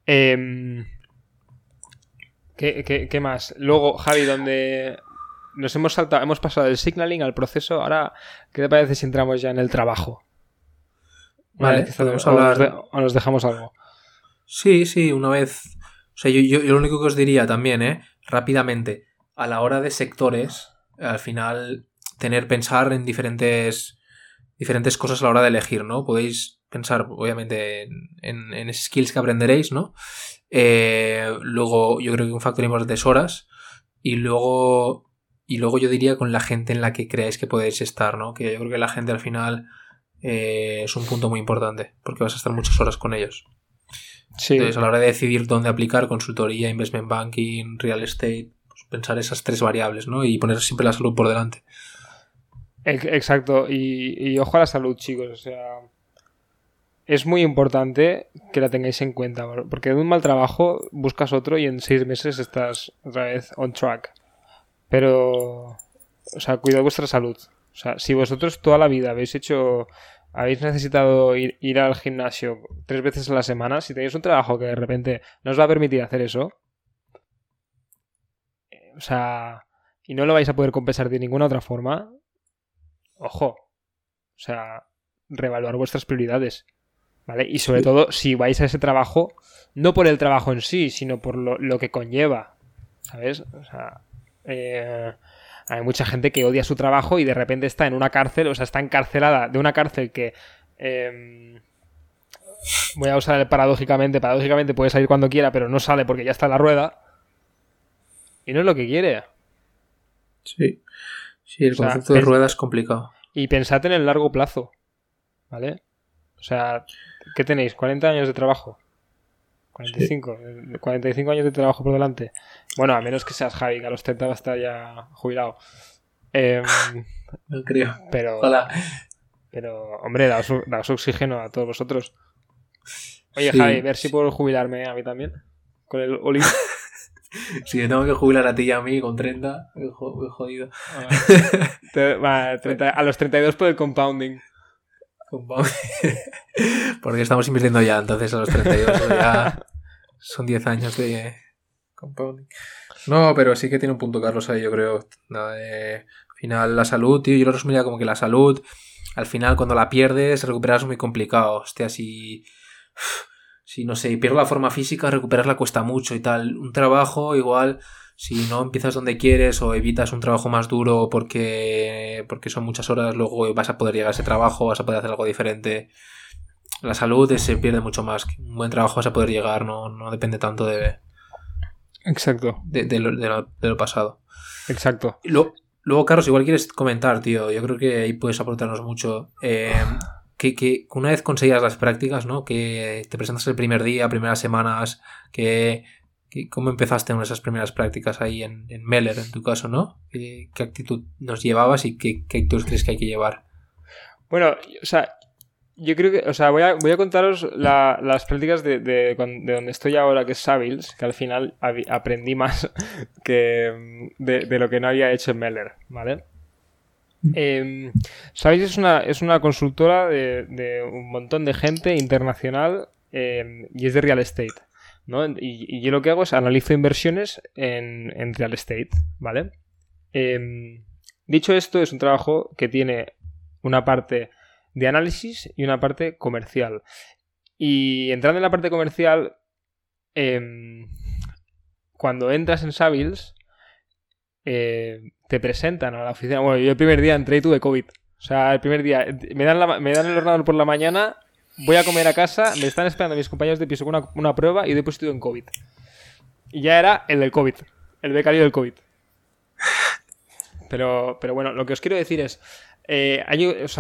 [SPEAKER 1] Eh, ¿Qué, más? Luego, Javi, donde nos hemos saltado, hemos pasado del signaling al proceso, ahora, ¿qué te parece si entramos ya en el trabajo? Vale, a hablar... o, nos dejamos algo.
[SPEAKER 2] Sí, sí, una vez. O sea, yo, yo, lo único que os diría también, ¿eh? Rápidamente, a la hora de sectores, al final, tener, pensar en diferentes, diferentes cosas a la hora de elegir, ¿no? Podéis pensar, obviamente, en, en skills que aprenderéis, ¿no? Eh, luego, yo creo que un factor importante es horas. Y luego, y luego yo diría con la gente en la que creáis que podéis estar, ¿no? Que yo creo que la gente al final eh, es un punto muy importante, porque vas a estar muchas horas con ellos. Sí. Entonces, a la hora de decidir dónde aplicar, consultoría, investment banking, real estate, pues pensar esas tres variables, ¿no? Y poner siempre la salud por delante.
[SPEAKER 1] Exacto, y, ojo a la salud, chicos. O sea, es muy importante que la tengáis en cuenta, porque de un mal trabajo buscas otro y en seis meses estás otra vez on track. Pero, o sea, cuidad vuestra salud. O sea, si vosotros toda la vida habéis hecho, habéis necesitado ir, ir al gimnasio tres veces a la semana, si tenéis un trabajo que de repente no os va a permitir hacer eso, eh, o sea, y no lo vais a poder compensar de ninguna otra forma, ojo, o sea, reevaluar vuestras prioridades. ¿Vale? Y sobre todo, si vais a ese trabajo, no por el trabajo en sí, sino por lo, que conlleva. ¿Sabes? O sea, eh, hay mucha gente que odia su trabajo y de repente está en una cárcel, o sea, está encarcelada de una cárcel que. Em, voy a usar el paradójicamente. Paradójicamente puede salir cuando quiera, pero no sale porque ya está en la rueda. Y no es lo que quiere.
[SPEAKER 2] Sí. Sí, el concepto de rueda es complicado.
[SPEAKER 1] Y pensad en el largo plazo. ¿Vale? O sea, ¿qué tenéis? ¿40 años de trabajo? 45, 45 años de trabajo por delante. Bueno, a menos que seas Javi, que a los 30 va a estar ya jubilado. Eh,
[SPEAKER 2] no creo.
[SPEAKER 1] Pero, pero hombre, daos, oxígeno a todos vosotros. Oye, Javi, ver si puedo jubilarme a mí también. Con el Oli.
[SPEAKER 2] si me tengo que jubilar a ti y a mí con 30, he jodido.
[SPEAKER 1] Ah, a los 32 por el compounding.
[SPEAKER 2] Porque estamos invirtiendo ya, entonces a los 32 ya son 10 años de compounding. No, pero sí que tiene un punto, Carlos, ahí yo creo. al final, la salud, tío, yo lo resumiría como que la salud, al final, cuando la pierdes, recuperar es muy complicado. Hostia, si. Si no sé, pierdo la forma física, recuperarla cuesta mucho y tal. Un trabajo, igual si no empiezas donde quieres o evitas un trabajo más duro porque, porque son muchas horas, luego vas a poder llegar a ese trabajo, vas a poder hacer algo diferente. La salud se pierde mucho más. Un buen trabajo vas a poder llegar, no, no depende tanto de.
[SPEAKER 1] Exacto.
[SPEAKER 2] De, lo, pasado.
[SPEAKER 1] Exacto.
[SPEAKER 2] luego, Carlos, igual quieres comentar, tío. Yo creo que ahí puedes aportarnos mucho. Eh, que, una vez conseguías las prácticas, ¿no? Que te presentas el primer día, primeras semanas, que ¿Cómo empezaste en esas primeras prácticas ahí en, en Meller, en tu caso, no? ¿Qué, actitud nos llevabas y qué, qué, actitud crees que hay que llevar?
[SPEAKER 1] Bueno, o sea, yo creo que, o sea, voy a, voy a contaros las prácticas de, de, donde estoy ahora, que es Savils, que al final aprendí más que de, lo que no había hecho en Meller, ¿vale? Eh, es una, es una consultora de, un montón de gente internacional em, y es de real estate. Y, yo lo que hago es analizo inversiones en, real estate, ¿vale? Em, dicho esto, es un trabajo que tiene una parte de análisis y una parte comercial. Y entrando en la parte comercial, cuando entras en Savils, eh, te presentan a la oficina. Bueno, yo el primer día entré y tuve COVID. O sea, el primer día me dan, el ordenador por la mañana voy a comer a casa, me están esperando mis compañeros de piso con una, prueba y he positivo en COVID. Y ya era el del COVID, el becario del COVID. Pero, pero bueno, lo que os quiero decir es, eh,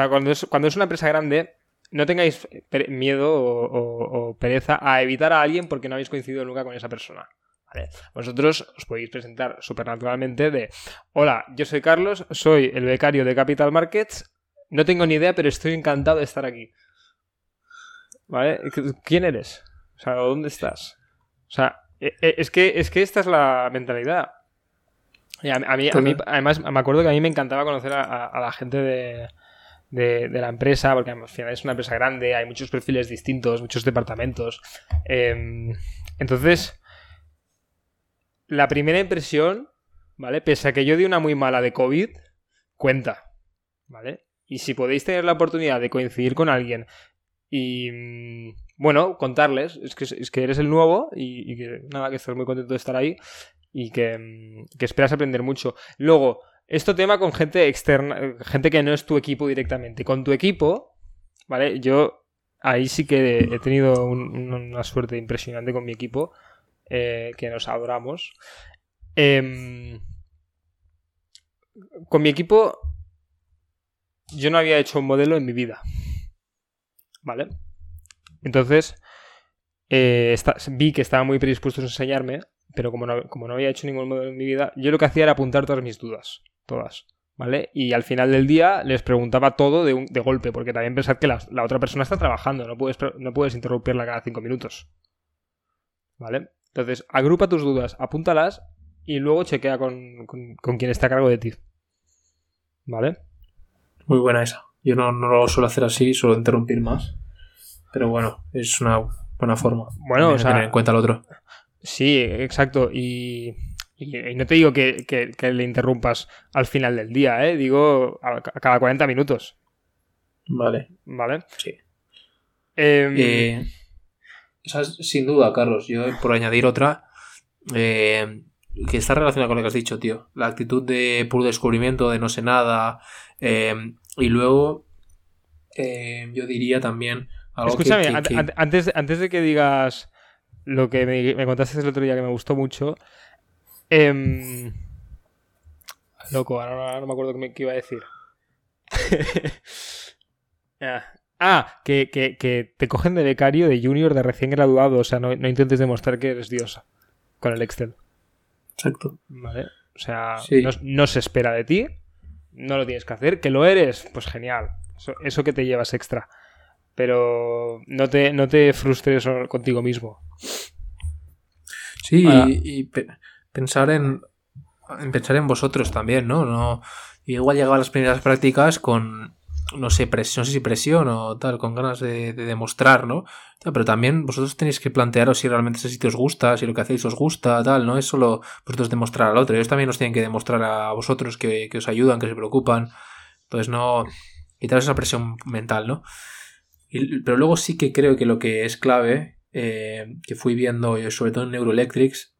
[SPEAKER 1] cuando es, cuando es una empresa grande, no tengáis miedo o, pereza a evitar a alguien porque no habéis coincidido nunca con esa persona. Vosotros os podéis presentar súper naturalmente de, hola, yo soy Carlos, soy el becario de Capital Markets, no tengo ni idea, pero estoy encantado de estar aquí. ¿Vale? ¿Quién eres? O sea, ¿dónde estás? O sea, e, e, es que, es que esta es la mentalidad. a, mí, además, me acuerdo que a mí me encantaba conocer a, la gente de, la empresa, porque al final es una empresa grande, hay muchos perfiles distintos, muchos departamentos. Em, entonces, la primera impresión, ¿vale? Pese a que yo di una muy mala de COVID, cuenta, ¿vale? Y si podéis tener la oportunidad de coincidir con alguien y mm, bueno, contarles, es que, es que eres el nuevo y, que nada, que estás muy contento de estar ahí y que, mm, que esperas aprender mucho. Luego, esto tema con gente externa, gente que no es tu equipo directamente. Con tu equipo, ¿vale? Yo ahí sí que he tenido una suerte impresionante con mi equipo, eh, que nos adoramos. Em, con mi equipo, yo no había hecho un modelo en mi vida. ¿vale? Entonces, eh, vi que estaban muy predispuestos a enseñarme, pero como no, había hecho ningún modelo en mi vida, yo lo que hacía era apuntar todas mis dudas, todas, ¿vale? Y al final del día les preguntaba todo de golpe, porque también pensad que la, la, otra persona está trabajando, no puedes, no puedes interrumpirla cada cinco minutos. ¿Vale? Entonces, agrupa tus dudas, apúntalas y luego chequea con, con, con quien está a cargo de ti. ¿Vale?
[SPEAKER 2] Muy buena esa. Yo no, no, lo suelo hacer así, suelo interrumpir más. Pero bueno, es una buena forma.
[SPEAKER 1] Bueno, o sea,
[SPEAKER 2] tener en cuenta al otro.
[SPEAKER 1] Sí, exacto. Y, y, y no te digo que, que, que, le interrumpas al final del día, ¿eh? Digo a, a cada 40 minutos.
[SPEAKER 2] Vale.
[SPEAKER 1] Vale.
[SPEAKER 2] Sí.
[SPEAKER 1] Eh,
[SPEAKER 2] Eh, esa es sin duda, Carlos. Yo, por añadir otra, eh, que está relacionada con lo que has dicho, tío. La actitud de puro descubrimiento, de no sé nada. eh, y luego, eh, yo diría también algo
[SPEAKER 1] Escúchame,
[SPEAKER 2] que, que-
[SPEAKER 1] an-
[SPEAKER 2] que-
[SPEAKER 1] an- antes, antes de que digas lo que me, me contaste el otro día que me gustó mucho. em, loco, ahora no, ahora no me acuerdo qué, me- qué iba a decir. ah, ah, que, que- que te cogen de becario, de junior, de recién graduado. O sea, no, no intentes demostrar que eres diosa con el Excel.
[SPEAKER 2] Exacto.
[SPEAKER 1] ¿Vale? O sea,
[SPEAKER 2] Sí.
[SPEAKER 1] no, no se espera de ti. No lo tienes que hacer. Que lo eres, pues genial. Eso, eso que te llevas extra. Pero no te, no te frustres contigo mismo.
[SPEAKER 2] Sí,
[SPEAKER 1] Ahora-
[SPEAKER 2] y, y pe- pensar en, en pensar en vosotros también, ¿no? no igual llegaba a las primeras prácticas con, no sé, presión, no sé si presión o tal, con ganas de, de demostrar, ¿no? Pero también vosotros tenéis que plantearos si realmente ese sitio os gusta, si lo que hacéis os gusta, tal, no es solo vosotros demostrar al otro, ellos también os tienen que demostrar a vosotros que, os ayudan, que se preocupan. Entonces no quitaros esa presión mental, ¿no? Pero luego sí que creo que lo que es clave, eh, que fui viendo, yo, sobre todo en Neuroelectrics,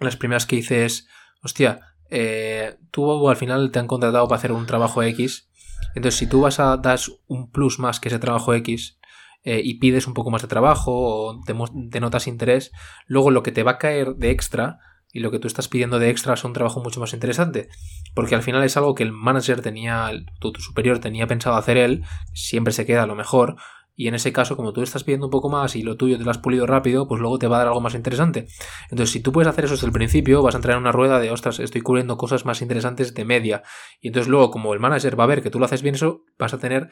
[SPEAKER 2] las primeras que hice es, hostia, eh, tú al final te han contratado para hacer un trabajo X, entonces si tú vas a dar un plus más que ese trabajo X eh, y pides un poco más de trabajo o demo- denotas interés, luego lo que te va a caer de extra y lo que tú estás pidiendo de extra es un trabajo mucho más interesante. Porque al final es algo que el manager tenía, tu, tu superior tenía pensado hacer él, siempre se queda a lo mejor. Y en ese caso, como tú estás pidiendo un poco más y lo tuyo te lo has pulido rápido, pues luego te va a dar algo más interesante. Entonces, si tú puedes hacer eso desde el principio, vas a entrar en una rueda de, ostras, estoy cubriendo cosas más interesantes de media. Y entonces luego, como el manager va a ver que tú lo haces bien eso, vas a tener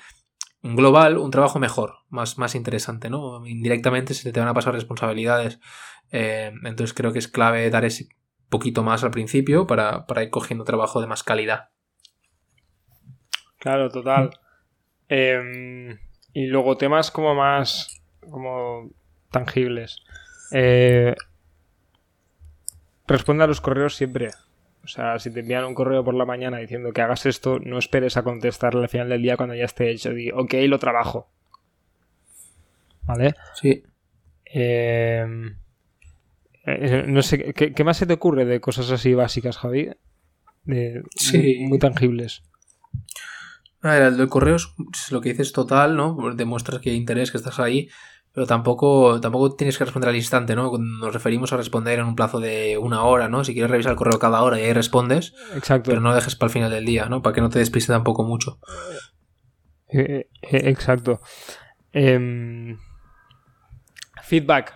[SPEAKER 2] un global, un trabajo mejor, más, más interesante, ¿no? Indirectamente se te van a pasar responsabilidades. Eh, entonces creo que es clave dar ese poquito más al principio para, para ir cogiendo trabajo de más calidad.
[SPEAKER 1] Claro, total. Eh, y luego temas como más como tangibles. Eh, responde a los correos siempre. O sea, si te envían un correo por la mañana diciendo que hagas esto, no esperes a contestarle al final del día cuando ya esté hecho. Di, ok, lo trabajo. ¿Vale?
[SPEAKER 2] Sí.
[SPEAKER 1] Eh, eh, no sé, ¿qué, qué más se te ocurre de cosas así básicas, Javi? De,
[SPEAKER 2] Sí.
[SPEAKER 1] muy, muy tangibles.
[SPEAKER 2] El del correo es es lo que dices total, ¿no? Demuestras que hay interés, que estás ahí, pero tampoco, tampoco tienes que responder al instante, ¿no? Nos referimos a responder en un plazo de una hora, ¿no? Si quieres revisar el correo cada hora y ahí respondes,
[SPEAKER 1] Exacto.
[SPEAKER 2] pero no dejes para el final del día, ¿no? Para que no te despiste tampoco mucho.
[SPEAKER 1] Eh, eh, exacto. Em, feedback.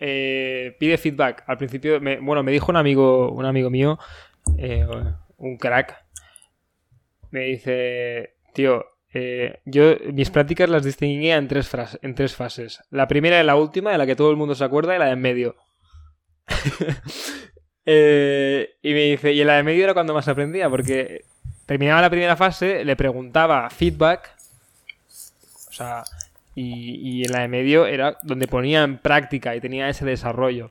[SPEAKER 1] Eh, pide feedback. Al principio, me- bueno, me dijo un amigo, un amigo mío, eh, un crack, me dice, tío, eh, yo mis prácticas las distinguía en tres, en tres fases. La primera y la última, de la que todo el mundo se acuerda, y la de medio. Eh, y me dice, y en la de medio era cuando más aprendía, porque terminaba la primera fase, le preguntaba feedback, o sea, y, y en la de medio era donde ponía en práctica y tenía ese desarrollo.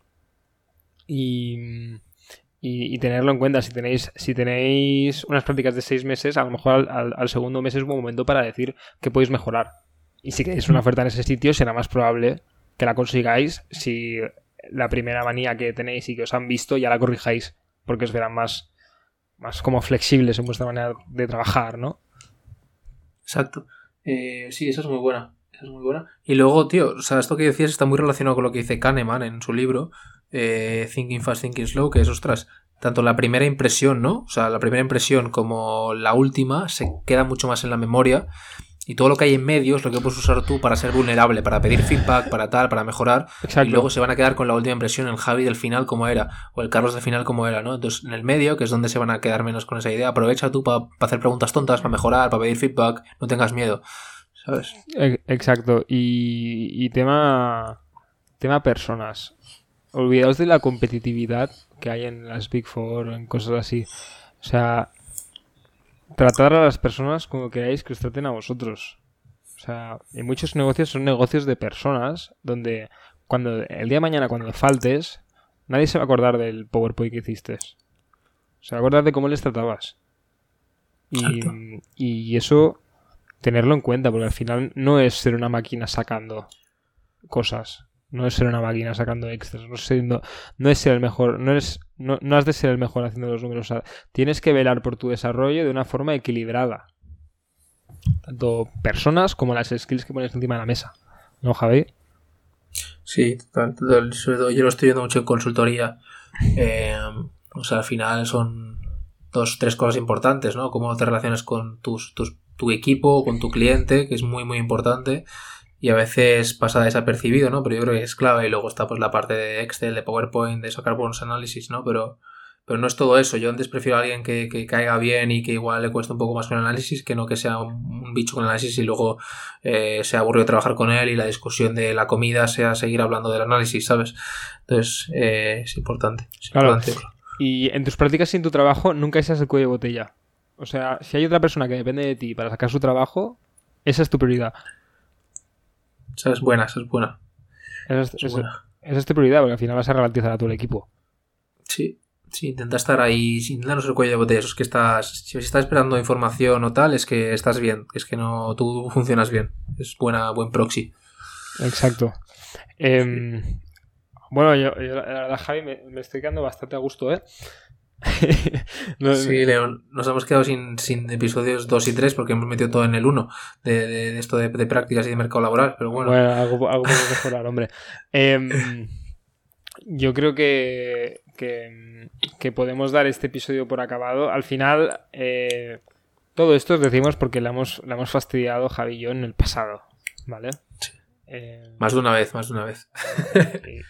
[SPEAKER 1] Y, y, tenerlo en cuenta, si tenéis, si tenéis unas prácticas de seis meses, a lo mejor al, al- al segundo mes es un buen momento para decir que podéis mejorar. Y si queréis una oferta en ese sitio, será más probable que la consigáis si la primera manía que tenéis y que os han visto ya la corrijáis, porque os verán más, más como flexibles en vuestra manera de trabajar, ¿no?
[SPEAKER 2] Exacto. Eh, sí, esa es muy buena. Esa es muy buena. Y luego, tío, o sea, esto que decías está muy relacionado con lo que dice Kahneman en su libro, eh, Thinking Fast, Thinking Slow, que es, ostras, tanto la primera impresión, ¿no? O sea, la primera impresión como la última se queda mucho más en la memoria. Y todo lo que hay en medio es lo que puedes usar tú para ser vulnerable, para pedir feedback, para tal, para mejorar. Y luego se van a quedar con la última impresión, el Javi del final como era, o el Carlos del final como era, ¿no? Entonces, en el medio, que es donde se van a quedar menos con esa idea, aprovecha tú para hacer preguntas tontas, para mejorar, para pedir feedback, no tengas miedo. ¿Sabes?
[SPEAKER 1] E, exacto. Y, y tema, tema personas. Olvidaos de la competitividad que hay en las Big Four o en cosas así. O sea, tratar a las personas como queráis que os traten a vosotros. O sea, en muchos negocios son negocios de personas donde cuando el día de mañana cuando faltes, nadie se va a acordar del PowerPoint que hiciste. Se va a acordar de cómo les tratabas. Y, y, eso, tenerlo en cuenta, porque al final no es ser una máquina sacando cosas. No es ser una máquina sacando extras. No, es ser el mejor. No, eres, no, has de ser el mejor haciendo los números. tienes que velar por tu desarrollo de una forma equilibrada. Tanto personas como las skills que pones encima de la mesa. ¿No, Javi?
[SPEAKER 2] Sí, total, yo lo estoy viendo mucho en consultoría. Eh, o sea, al final son dos, tres cosas importantes, ¿no? Cómo te relacionas con tus, tus, tu equipo, con tu cliente, que es muy, muy importante y a veces pasa desapercibido, ¿no? Pero yo creo que es clave y luego está pues la parte de Excel, de PowerPoint, de sacar buenos análisis, ¿no? Pero, pero no es todo eso. Yo antes prefiero a alguien que, que caiga bien y que igual le cueste un poco más con el análisis que no que sea un, bicho con el análisis y luego eh, sea aburrido trabajar con él y la discusión de la comida sea seguir hablando del análisis, ¿sabes? Entonces eh, es importante.
[SPEAKER 1] claro. Y en tus prácticas y en tu trabajo nunca seas el cuello de botella. O sea, si hay otra persona que depende de ti para sacar su trabajo, esa es tu prioridad.
[SPEAKER 2] Esa es buena, esa es buena.
[SPEAKER 1] Esa es, es, tu prioridad, porque al final vas a ralentizar a todo el equipo.
[SPEAKER 2] Sí, sí, intenta estar ahí, sin darnos el cuello de botella. Eso es que estás, si estás esperando información o tal, es que estás bien, es que no, tú funcionas bien. Es buena, buen proxy.
[SPEAKER 1] Exacto. Em, bueno, yo, la verdad, Javi, me, me, estoy quedando bastante a gusto, ¿eh?
[SPEAKER 2] sí, León, nos hemos quedado sin, episodios 2 y 3 porque hemos metido todo en el 1 de, esto de, prácticas y de mercado laboral, pero bueno.
[SPEAKER 1] Bueno, algo, algo mejorar, hombre. Em, yo creo que, que, podemos dar este episodio por acabado. Al final, eh, todo esto os decimos porque la hemos, la hemos fastidiado Javi y yo en el pasado, ¿vale?
[SPEAKER 2] Em, más de una vez, más de una vez.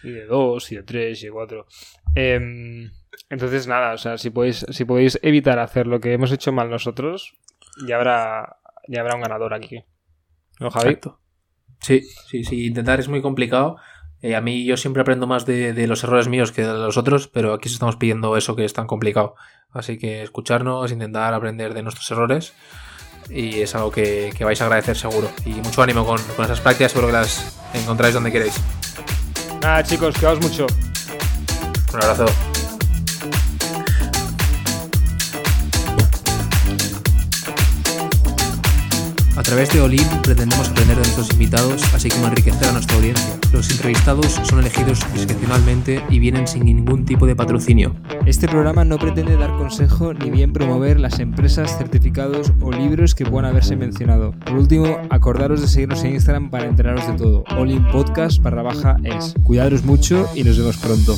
[SPEAKER 1] y, de dos, y de tres, y de cuatro. Eh, entonces, nada, o sea, si podéis, si podéis evitar hacer lo que hemos hecho mal nosotros, ya habrá, ya habrá un ganador aquí. ¿No, Javi?
[SPEAKER 2] Sí, sí, sí, intentar es muy complicado. Eh, a mí yo siempre aprendo más de, los errores míos que de los otros, pero aquí estamos pidiendo eso que es tan complicado. Así que escucharnos, intentar aprender de nuestros errores y es algo que, vais a agradecer seguro. Y mucho ánimo con, con esas prácticas, seguro que las encontráis donde queréis.
[SPEAKER 1] Nada chicos, quedaos mucho.
[SPEAKER 2] Un abrazo. A través de Olin pretendemos aprender de nuestros invitados, así como enriquecer a nuestra audiencia. Los entrevistados son elegidos discrecionalmente y vienen sin ningún tipo de patrocinio.
[SPEAKER 1] Este programa no pretende dar consejo ni bien promover las empresas, certificados o libros que puedan haberse mencionado. Por último, acordaros de seguirnos en Instagram para enteraros de todo. Olin Podcast barra baja es. Cuidaros mucho y nos vemos pronto.